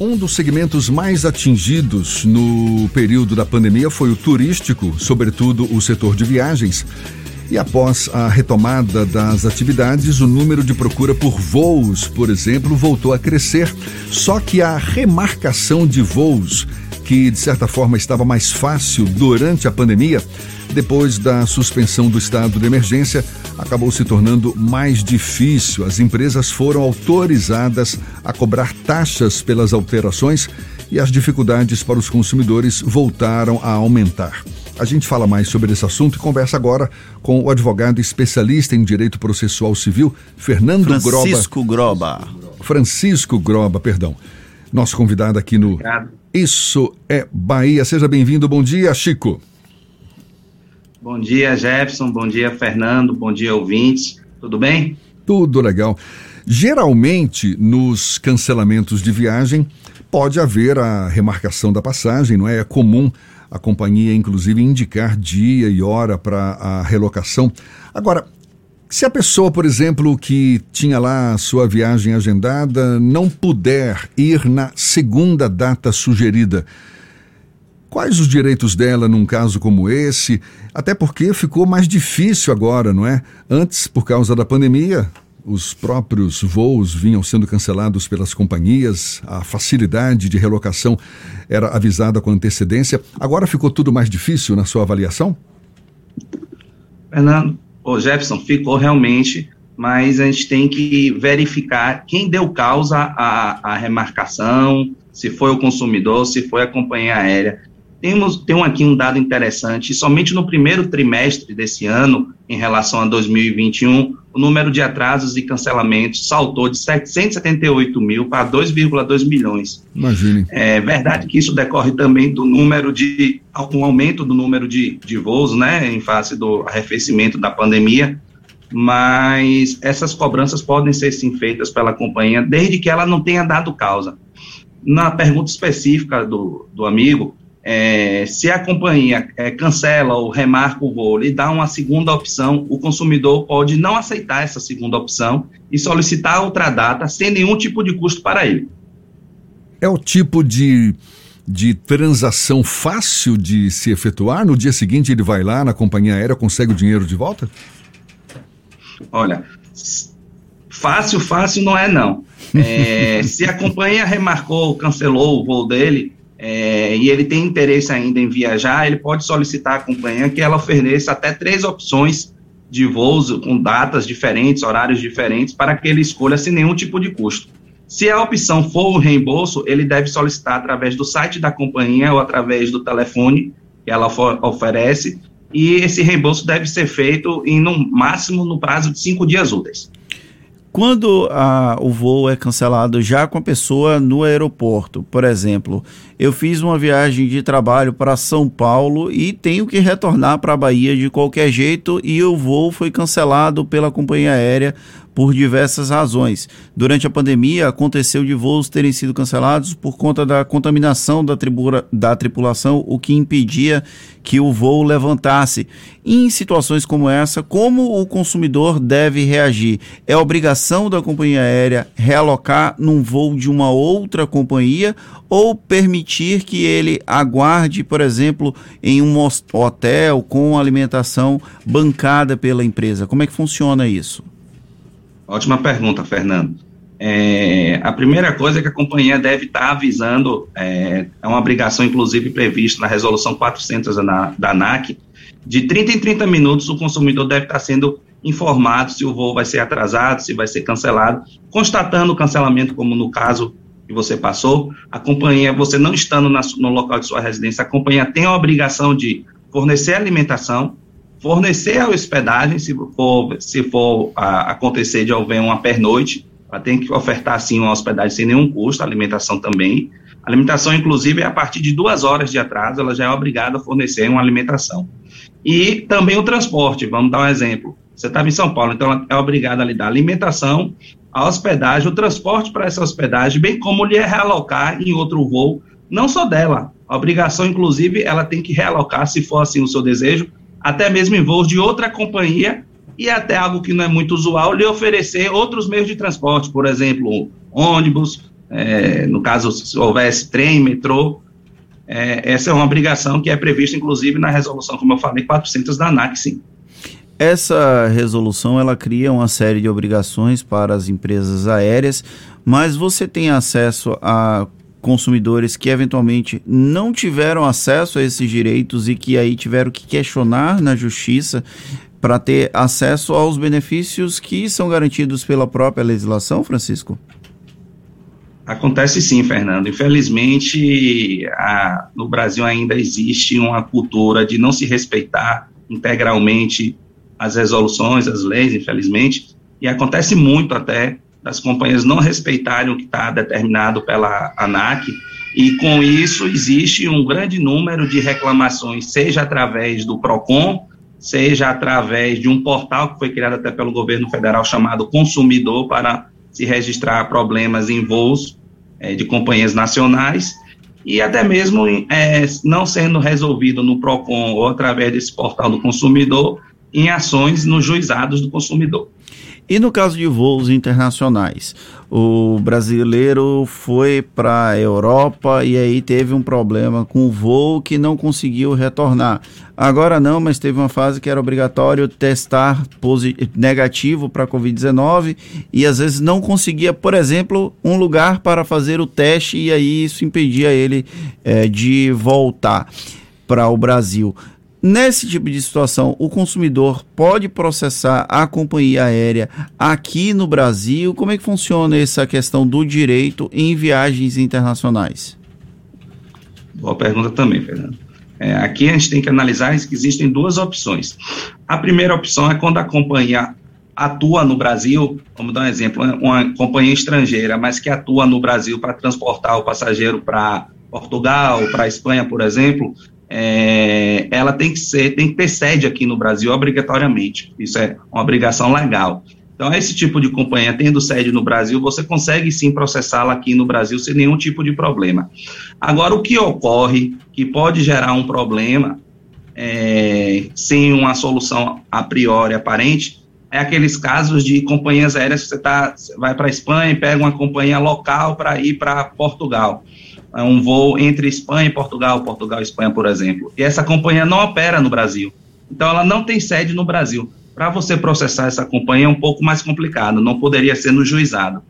Um dos segmentos mais atingidos no período da pandemia foi o turístico, sobretudo o setor de viagens. E após a retomada das atividades, o número de procura por voos, por exemplo, voltou a crescer. Só que a remarcação de voos, que de certa forma estava mais fácil durante a pandemia, depois da suspensão do estado de emergência, acabou se tornando mais difícil. As empresas foram autorizadas a cobrar taxas pelas alterações e as dificuldades para os consumidores voltaram a aumentar. A gente fala mais sobre esse assunto e conversa agora com o advogado especialista em direito processual civil, Fernando Francisco Groba. Groba. Francisco Groba, perdão. Nosso convidado aqui no Obrigado. Isso é Bahia. Seja bem-vindo. Bom dia, Chico. Bom dia, Jefferson. Bom dia, Fernando. Bom dia, ouvintes. Tudo bem? Tudo legal. Geralmente, nos cancelamentos de viagem, pode haver a remarcação da passagem, não é? É comum a companhia, inclusive, indicar dia e hora para a relocação. Agora, se a pessoa, por exemplo, que tinha lá sua viagem agendada, não puder ir na segunda data sugerida, Quais os direitos dela num caso como esse? Até porque ficou mais difícil agora, não é? Antes, por causa da pandemia, os próprios voos vinham sendo cancelados pelas companhias, a facilidade de relocação era avisada com antecedência. Agora ficou tudo mais difícil na sua avaliação? Fernando, o Jefferson, ficou realmente, mas a gente tem que verificar quem deu causa à, à remarcação, se foi o consumidor, se foi a companhia aérea. Temos tem aqui um dado interessante, somente no primeiro trimestre desse ano, em relação a 2021, o número de atrasos e cancelamentos saltou de 778 mil para 2,2 milhões. Imagine. É verdade que isso decorre também do número de, um aumento do número de, de voos, né, em face do arrefecimento da pandemia, mas essas cobranças podem ser sim feitas pela companhia, desde que ela não tenha dado causa. Na pergunta específica do, do amigo, é, se a companhia é, cancela ou remarca o voo e dá uma segunda opção, o consumidor pode não aceitar essa segunda opção e solicitar outra data sem nenhum tipo de custo para ele. É o tipo de, de transação fácil de se efetuar? No dia seguinte ele vai lá na companhia aérea, consegue o dinheiro de volta? Olha, fácil, fácil não é não. É, se a companhia remarcou, cancelou o voo dele, é, e ele tem interesse ainda em viajar, ele pode solicitar à companhia que ela ofereça até três opções de voos com datas diferentes, horários diferentes, para que ele escolha sem nenhum tipo de custo. Se a opção for o reembolso, ele deve solicitar através do site da companhia ou através do telefone que ela oferece, e esse reembolso deve ser feito em no máximo no prazo de cinco dias úteis. Quando a, o voo é cancelado já com a pessoa no aeroporto, por exemplo, eu fiz uma viagem de trabalho para São Paulo e tenho que retornar para a Bahia de qualquer jeito e o voo foi cancelado pela companhia aérea por diversas razões. Durante a pandemia, aconteceu de voos terem sido cancelados por conta da contaminação da, tribura, da tripulação, o que impedia que o voo levantasse. Em situações como essa, como o consumidor deve reagir? É obrigação da companhia aérea realocar num voo de uma outra companhia ou permitir que ele aguarde, por exemplo, em um hotel com alimentação bancada pela empresa? Como é que funciona isso? Ótima pergunta, Fernando. É, a primeira coisa é que a companhia deve estar avisando, é, é uma obrigação, inclusive, prevista na resolução 400 da, da ANAC, de 30 em 30 minutos o consumidor deve estar sendo informado se o voo vai ser atrasado, se vai ser cancelado, constatando o cancelamento, como no caso que você passou, a companhia, você não estando na, no local de sua residência, a companhia tem a obrigação de fornecer alimentação, fornecer a hospedagem, se for, se for a, acontecer de haver uma pernoite, ela tem que ofertar, sim, uma hospedagem sem nenhum custo, alimentação também. Alimentação, inclusive, é a partir de duas horas de atraso, ela já é obrigada a fornecer uma alimentação. E também o transporte, vamos dar um exemplo. Você estava em São Paulo, então ela é obrigada a lhe dar alimentação, a hospedagem, o transporte para essa hospedagem, bem como lhe realocar em outro voo, não só dela. A obrigação, inclusive, ela tem que realocar, se for assim o seu desejo, até mesmo em voos de outra companhia e até algo que não é muito usual, lhe oferecer outros meios de transporte, por exemplo, ônibus, é, no caso, se houvesse trem, metrô, é, essa é uma obrigação que é prevista, inclusive, na resolução, como eu falei, 400 da ANAC, sim. Essa resolução ela cria uma série de obrigações para as empresas aéreas, mas você tem acesso a consumidores que eventualmente não tiveram acesso a esses direitos e que aí tiveram que questionar na justiça para ter acesso aos benefícios que são garantidos pela própria legislação, Francisco? Acontece sim, Fernando. Infelizmente, a, no Brasil ainda existe uma cultura de não se respeitar integralmente as resoluções, as leis, infelizmente, e acontece muito até das companhias não respeitarem o que está determinado pela ANAC, e com isso existe um grande número de reclamações, seja através do PROCON, seja através de um portal que foi criado até pelo governo federal chamado Consumidor para se registrar problemas em voos é, de companhias nacionais e até mesmo é, não sendo resolvido no PROCON ou através desse portal do consumidor em ações nos juizados do consumidor. E no caso de voos internacionais, o brasileiro foi para a Europa e aí teve um problema com o voo que não conseguiu retornar. Agora não, mas teve uma fase que era obrigatório testar negativo para Covid-19 e às vezes não conseguia, por exemplo, um lugar para fazer o teste e aí isso impedia ele é, de voltar para o Brasil. Nesse tipo de situação, o consumidor pode processar a companhia aérea aqui no Brasil? Como é que funciona essa questão do direito em viagens internacionais? Boa pergunta também, Fernando. É, aqui a gente tem que analisar que existem duas opções. A primeira opção é quando a companhia atua no Brasil, vamos dar um exemplo, uma companhia estrangeira, mas que atua no Brasil para transportar o passageiro para Portugal, para Espanha, por exemplo, é, ela tem que ser, tem que ter sede aqui no Brasil obrigatoriamente. Isso é uma obrigação legal. Então, esse tipo de companhia tendo sede no Brasil, você consegue sim processá-la aqui no Brasil sem nenhum tipo de problema. Agora, o que ocorre, que pode gerar um problema, é, sem uma solução a priori aparente, é aqueles casos de companhias aéreas que você, tá, vai para a Espanha e pega uma companhia local para ir para Portugal. É um voo entre Espanha e Portugal, Portugal e Espanha, por exemplo. E essa companhia não opera no Brasil. Então, ela não tem sede no Brasil. Para você processar essa companhia é um pouco mais complicado, não poderia ser no juizado.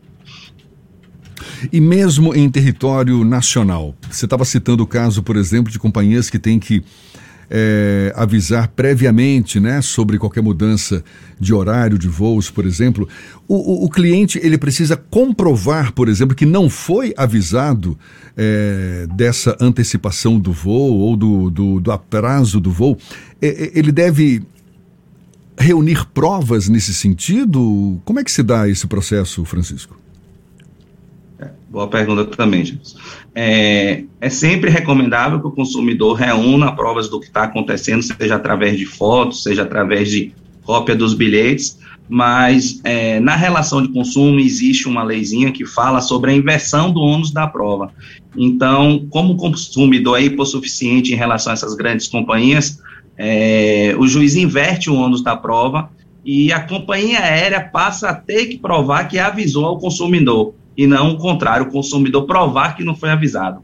E mesmo em território nacional, você estava citando o caso, por exemplo, de companhias que têm que é, avisar previamente né, sobre qualquer mudança de horário de voos, por exemplo, o, o, o cliente ele precisa comprovar, por exemplo, que não foi avisado é, dessa antecipação do voo ou do, do, do atraso do voo. É, ele deve reunir provas nesse sentido? Como é que se dá esse processo, Francisco? Boa pergunta também, James. É, é sempre recomendável que o consumidor reúna provas do que está acontecendo, seja através de fotos, seja através de cópia dos bilhetes, mas é, na relação de consumo existe uma leizinha que fala sobre a inversão do ônus da prova. Então, como o consumidor é hipossuficiente em relação a essas grandes companhias, é, o juiz inverte o ônus da prova e a companhia aérea passa a ter que provar que avisou ao consumidor e não o contrário, o consumidor provar que não foi avisado.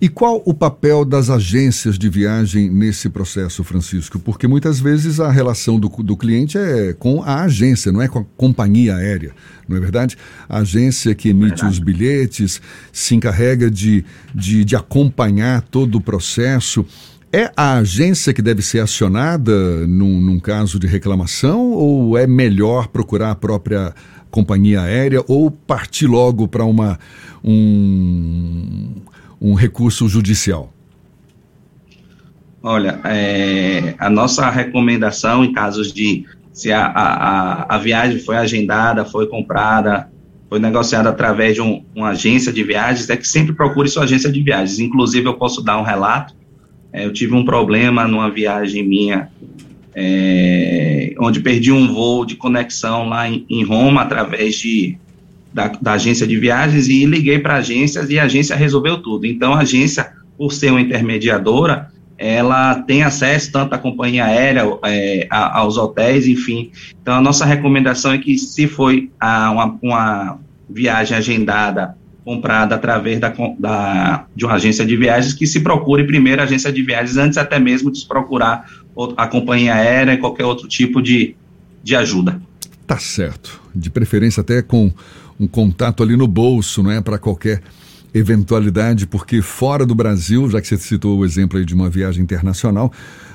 E qual o papel das agências de viagem nesse processo, Francisco? Porque muitas vezes a relação do, do cliente é com a agência, não é com a companhia aérea, não é verdade? A agência que emite os bilhetes se encarrega de, de, de acompanhar todo o processo. É a agência que deve ser acionada num, num caso de reclamação ou é melhor procurar a própria companhia aérea ou partir logo para uma um, um recurso judicial? Olha, é, a nossa recomendação em casos de se a, a, a viagem foi agendada, foi comprada, foi negociada através de um, uma agência de viagens, é que sempre procure sua agência de viagens. Inclusive, eu posso dar um relato. É, eu tive um problema numa viagem minha é, onde perdi um voo de conexão lá em, em Roma através de, da, da, agência de viagens e liguei para a agência e a agência resolveu tudo. Então, a agência, por ser uma intermediadora, ela tem acesso tanto à companhia aérea, é, a, aos hotéis, enfim. Então, a nossa recomendação é que se foi a, uma, uma viagem agendada comprada através da, da, de uma agência de viagens, que se procure primeiro a agência de viagens, antes até mesmo de se procurar a companhia aérea e qualquer outro tipo de, de ajuda. Tá certo. De preferência até com um contato ali no bolso, não é? Para qualquer eventualidade, porque fora do Brasil, já que você citou o exemplo aí de uma viagem internacional,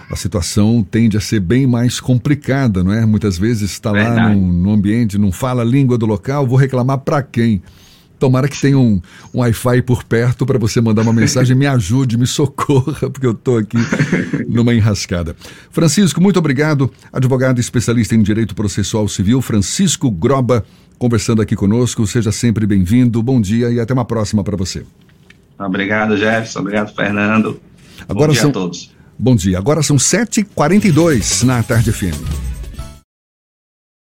a situação tende a ser bem mais complicada, não é? Muitas vezes está lá no, no, ambiente, não fala a língua do local, vou reclamar para quem? Tomara que tenha um, um Wi-Fi por perto para você mandar uma mensagem, me ajude, me socorra, porque eu estou aqui numa enrascada. Francisco, muito obrigado. Advogado especialista em Direito Processual Civil, Francisco Groba, conversando aqui conosco. Seja sempre bem-vindo. Bom dia e até uma próxima para você. Obrigado, Jefferson. Obrigado, Fernando. Agora Bom dia são... a todos. Bom dia. Agora são 7h42 na Tarde FM.